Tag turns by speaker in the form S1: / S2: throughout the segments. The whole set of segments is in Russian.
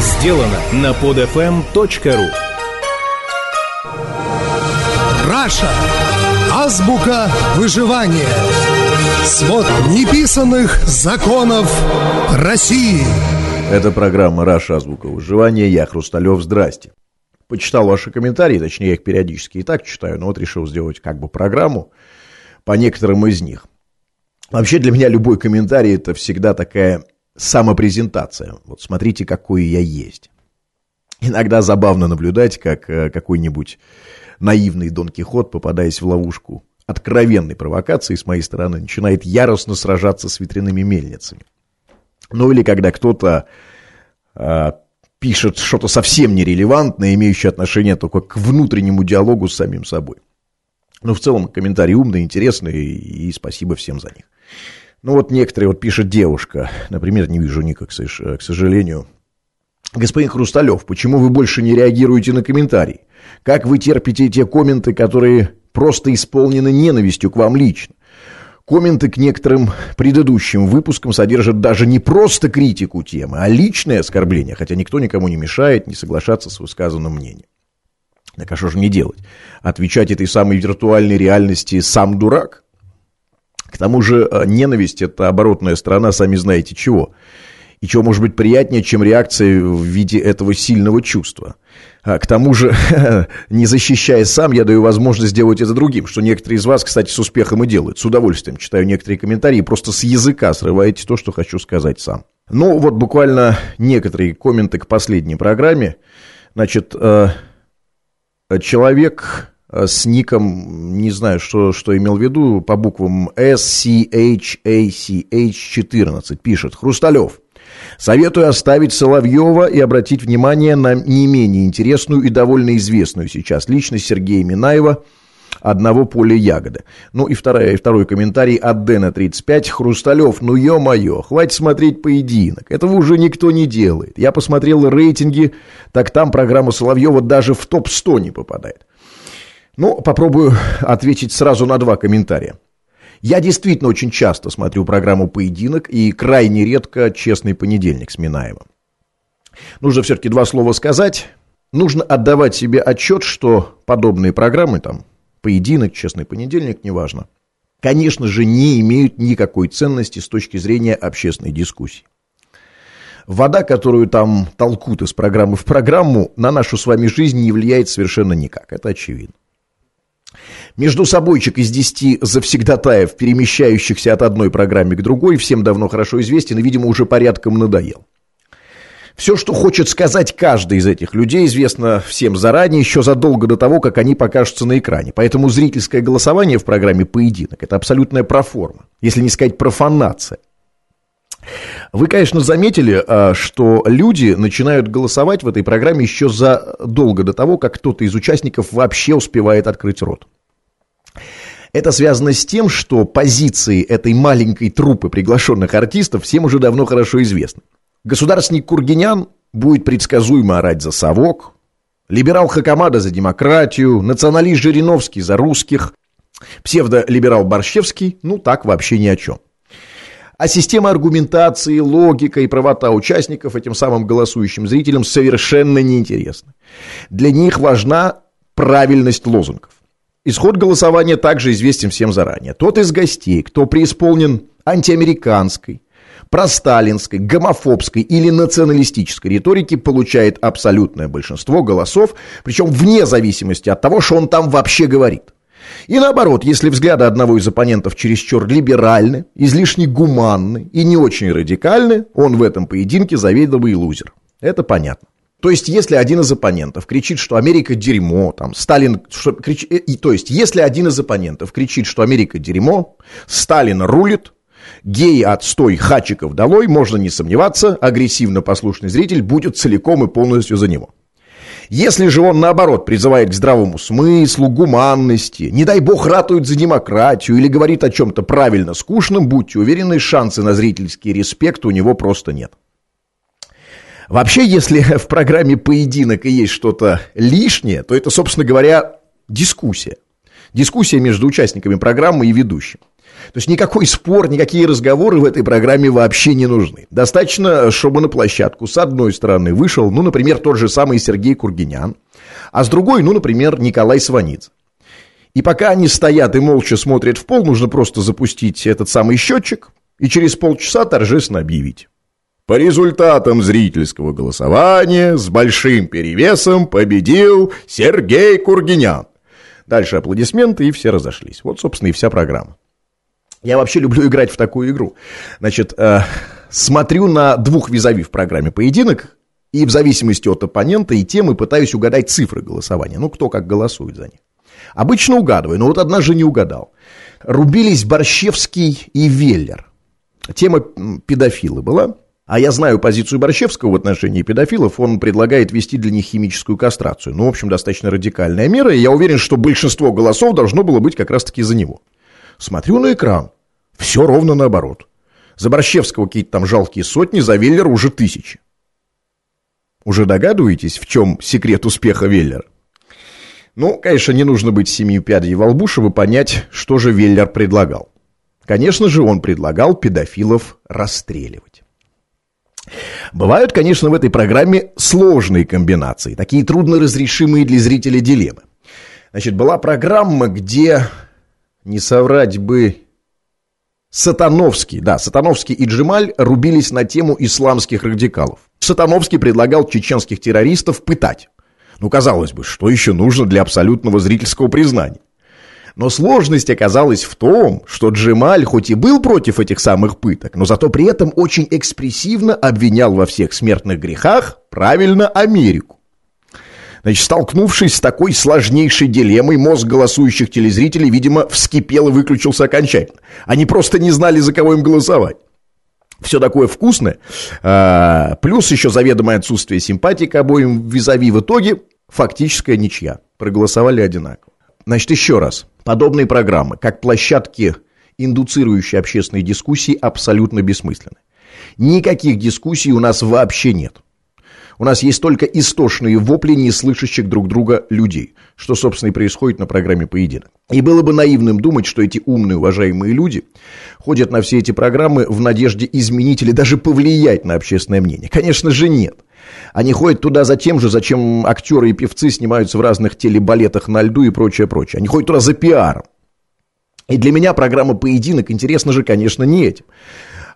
S1: сделано на podfm.ru
S2: Раша. Азбука выживания. Свод неписанных законов России.
S3: Это программа «Раша. Азбука выживания». Я Хрусталев. Здрасте. Почитал ваши комментарии, точнее, я их периодически и так читаю, но вот решил сделать как бы программу по некоторым из них. Вообще для меня любой комментарий это всегда такая самопрезентация. Вот смотрите, какой я есть. Иногда забавно наблюдать, как э, какой-нибудь наивный Дон Кихот, попадаясь в ловушку откровенной провокации с моей стороны, начинает яростно сражаться с ветряными мельницами. Ну или когда кто-то э, пишет что-то совсем нерелевантное, имеющее отношение только к внутреннему диалогу с самим собой. Ну, в целом, комментарии умные, интересные, и спасибо всем за них. Ну, вот некоторые, вот пишет девушка, например, не вижу ника, к сожалению. Господин Хрусталев, почему вы больше не реагируете на комментарии? Как вы терпите те комменты, которые просто исполнены ненавистью к вам лично? Комменты к некоторым предыдущим выпускам содержат даже не просто критику темы, а личное оскорбление, хотя никто никому не мешает не соглашаться с высказанным мнением. Так а что же мне делать? Отвечать этой самой виртуальной реальности сам дурак? К тому же э, ненависть – это оборотная сторона, сами знаете чего. И чего может быть приятнее, чем реакция в виде этого сильного чувства. А к тому же, не защищая сам, я даю возможность сделать это другим, что некоторые из вас, кстати, с успехом и делают. С удовольствием читаю некоторые комментарии, просто с языка срываете то, что хочу сказать сам. Ну, вот буквально некоторые комменты к последней программе. Значит, э, человек с ником, не знаю, что, что имел в виду, по буквам SCHACH14, пишет Хрусталев. Советую оставить Соловьева и обратить внимание на не менее интересную и довольно известную сейчас личность Сергея Минаева, одного поля ягоды. Ну и вторая, и второй комментарий от Дэна 35. Хрусталев, ну ё-моё, хватит смотреть поединок. Этого уже никто не делает. Я посмотрел рейтинги, так там программа Соловьева даже в топ-100 не попадает. Ну, попробую ответить сразу на два комментария. Я действительно очень часто смотрю программу «Поединок» и крайне редко «Честный понедельник» с Минаевым. Нужно все-таки два слова сказать. Нужно отдавать себе отчет, что подобные программы, там, «Поединок», «Честный понедельник», неважно, конечно же, не имеют никакой ценности с точки зрения общественной дискуссии. Вода, которую там толкут из программы в программу, на нашу с вами жизнь не влияет совершенно никак. Это очевидно. Между собойчик из десяти завсегдатаев, перемещающихся от одной программы к другой, всем давно хорошо известен и, видимо, уже порядком надоел. Все, что хочет сказать каждый из этих людей, известно всем заранее, еще задолго до того, как они покажутся на экране. Поэтому зрительское голосование в программе «Поединок» – это абсолютная проформа, если не сказать профанация. Вы, конечно, заметили, а, что люди начинают голосовать в этой программе еще задолго до того, как кто-то из участников вообще успевает открыть рот. Это связано с тем, что позиции этой маленькой труппы приглашенных артистов всем уже давно хорошо известны. Государственник Кургинян будет предсказуемо орать за совок, либерал Хакамада за демократию, националист Жириновский за русских, псевдолиберал Борщевский, ну так вообще ни о чем. А система аргументации, логика и правота участников этим самым голосующим зрителям совершенно неинтересна. Для них важна правильность лозунгов. Исход голосования также известен всем заранее. Тот из гостей, кто преисполнен антиамериканской, просталинской, гомофобской или националистической риторики, получает абсолютное большинство голосов, причем вне зависимости от того, что он там вообще говорит. И наоборот, если взгляды одного из оппонентов чересчур либеральны, излишне гуманны и не очень радикальны, он в этом поединке заведомый лузер. Это понятно. То есть, если один из оппонентов кричит, что Америка дерьмо, там, Сталин, что, крич, и, то есть, если один из оппонентов кричит, что Америка дерьмо, Сталин рулит, геи отстой, хачиков долой, можно не сомневаться, агрессивно послушный зритель будет целиком и полностью за него. Если же он, наоборот, призывает к здравому смыслу, гуманности, не дай бог ратует за демократию или говорит о чем-то правильно скучном, будьте уверены, шансы на зрительский респект у него просто нет. Вообще, если в программе «Поединок» и есть что-то лишнее, то это, собственно говоря, дискуссия. Дискуссия между участниками программы и ведущим. То есть никакой спор, никакие разговоры в этой программе вообще не нужны. Достаточно, чтобы на площадку с одной стороны вышел, ну, например, тот же самый Сергей Кургинян, а с другой, ну, например, Николай Сванидзе. И пока они стоят и молча смотрят в пол, нужно просто запустить этот самый счетчик и через полчаса торжественно объявить. По результатам зрительского голосования с большим перевесом победил Сергей Кургинян. Дальше аплодисменты, и все разошлись. Вот, собственно, и вся программа. Я вообще люблю играть в такую игру. Значит, э, смотрю на двух визави в программе «Поединок», и в зависимости от оппонента и темы пытаюсь угадать цифры голосования. Ну, кто как голосует за них. Обычно угадываю, но вот однажды не угадал. Рубились Борщевский и Веллер. Тема педофилы была. А я знаю позицию Борщевского в отношении педофилов. Он предлагает ввести для них химическую кастрацию. Ну, в общем, достаточно радикальная мера. И я уверен, что большинство голосов должно было быть как раз-таки за него. Смотрю на экран. Все ровно наоборот. За Борщевского какие-то там жалкие сотни, за Веллера уже тысячи. Уже догадываетесь, в чем секрет успеха Веллера? Ну, конечно, не нужно быть семью пядей во лбу, чтобы понять, что же Веллер предлагал. Конечно же, он предлагал педофилов расстреливать. Бывают, конечно, в этой программе сложные комбинации, такие трудно разрешимые для зрителя дилеммы. Значит, была программа, где, не соврать бы, Сатановский, да, Сатановский и Джемаль рубились на тему исламских радикалов. Сатановский предлагал чеченских террористов пытать. Ну, казалось бы, что еще нужно для абсолютного зрительского признания? Но сложность оказалась в том, что Джемаль хоть и был против этих самых пыток, но зато при этом очень экспрессивно обвинял во всех смертных грехах, правильно, Америку. Значит, столкнувшись с такой сложнейшей дилеммой, мозг голосующих телезрителей, видимо, вскипел и выключился окончательно. Они просто не знали, за кого им голосовать. Все такое вкусное. А, плюс еще заведомое отсутствие симпатии к обоим визави. В итоге фактическая ничья. Проголосовали одинаково. Значит, еще раз. Подобные программы, как площадки, индуцирующие общественные дискуссии, абсолютно бессмысленны. Никаких дискуссий у нас вообще нет. У нас есть только истошные вопли неслышащих друг друга людей, что, собственно, и происходит на программе «Поединок». И было бы наивным думать, что эти умные, уважаемые люди ходят на все эти программы в надежде изменить или даже повлиять на общественное мнение. Конечно же, нет. Они ходят туда за тем же, зачем актеры и певцы снимаются в разных телебалетах на льду и прочее, прочее. Они ходят туда за пиаром. И для меня программа «Поединок» интересна же, конечно, не этим.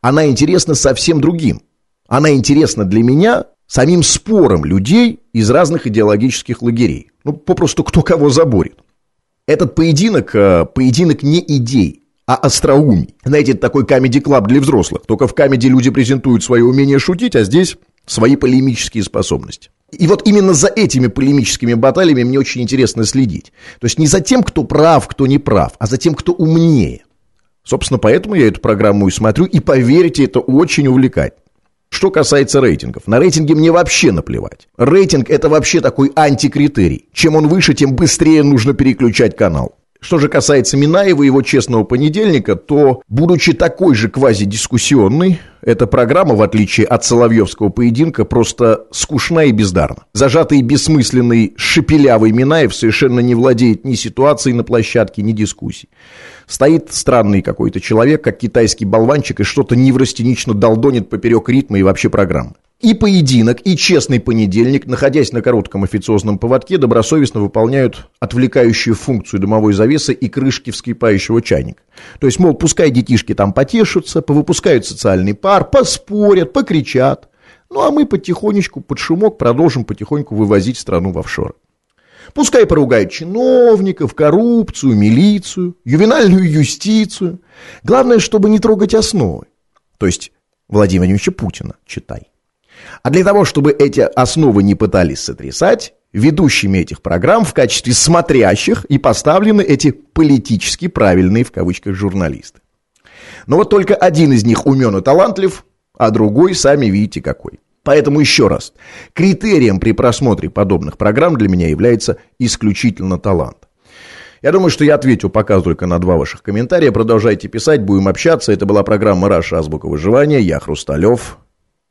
S3: Она интересна совсем другим. Она интересна для меня самим спором людей из разных идеологических лагерей. Ну, попросту кто кого заборет. Этот поединок, э, поединок не идей, а остроумий. Знаете, это такой комедий-клаб для взрослых. Только в комедии люди презентуют свое умение шутить, а здесь свои полемические способности. И вот именно за этими полемическими баталиями мне очень интересно следить. То есть не за тем, кто прав, кто не прав, а за тем, кто умнее. Собственно, поэтому я эту программу и смотрю, и поверьте, это очень увлекательно. Что касается рейтингов, на рейтинги мне вообще наплевать. Рейтинг это вообще такой антикритерий. Чем он выше, тем быстрее нужно переключать канал. Что же касается Минаева и его честного понедельника, то, будучи такой же квазидискуссионной, эта программа, в отличие от Соловьевского поединка, просто скучна и бездарна. Зажатый бессмысленный шепелявый Минаев совершенно не владеет ни ситуацией на площадке, ни дискуссией. Стоит странный какой-то человек, как китайский болванчик, и что-то неврастенично долдонит поперек ритма и вообще программы. И поединок, и честный понедельник, находясь на коротком официозном поводке, добросовестно выполняют отвлекающую функцию дымовой завесы и крышки вскипающего чайника. То есть, мол, пускай детишки там потешатся, повыпускают социальный пар, поспорят, покричат. Ну, а мы потихонечку, под шумок, продолжим потихоньку вывозить страну в офшоры. Пускай поругают чиновников, коррупцию, милицию, ювенальную юстицию. Главное, чтобы не трогать основы. То есть Владимира Владимировича Путина, читай. А для того, чтобы эти основы не пытались сотрясать, ведущими этих программ в качестве смотрящих и поставлены эти политически правильные в кавычках журналисты. Но вот только один из них умен и талантлив, а другой, сами видите, какой. Поэтому еще раз, критерием при просмотре подобных программ для меня является исключительно талант. Я думаю, что я ответил пока только на два ваших комментария. Продолжайте писать, будем общаться. Это была программа «Раша. Азбука выживания». Я Хрусталев.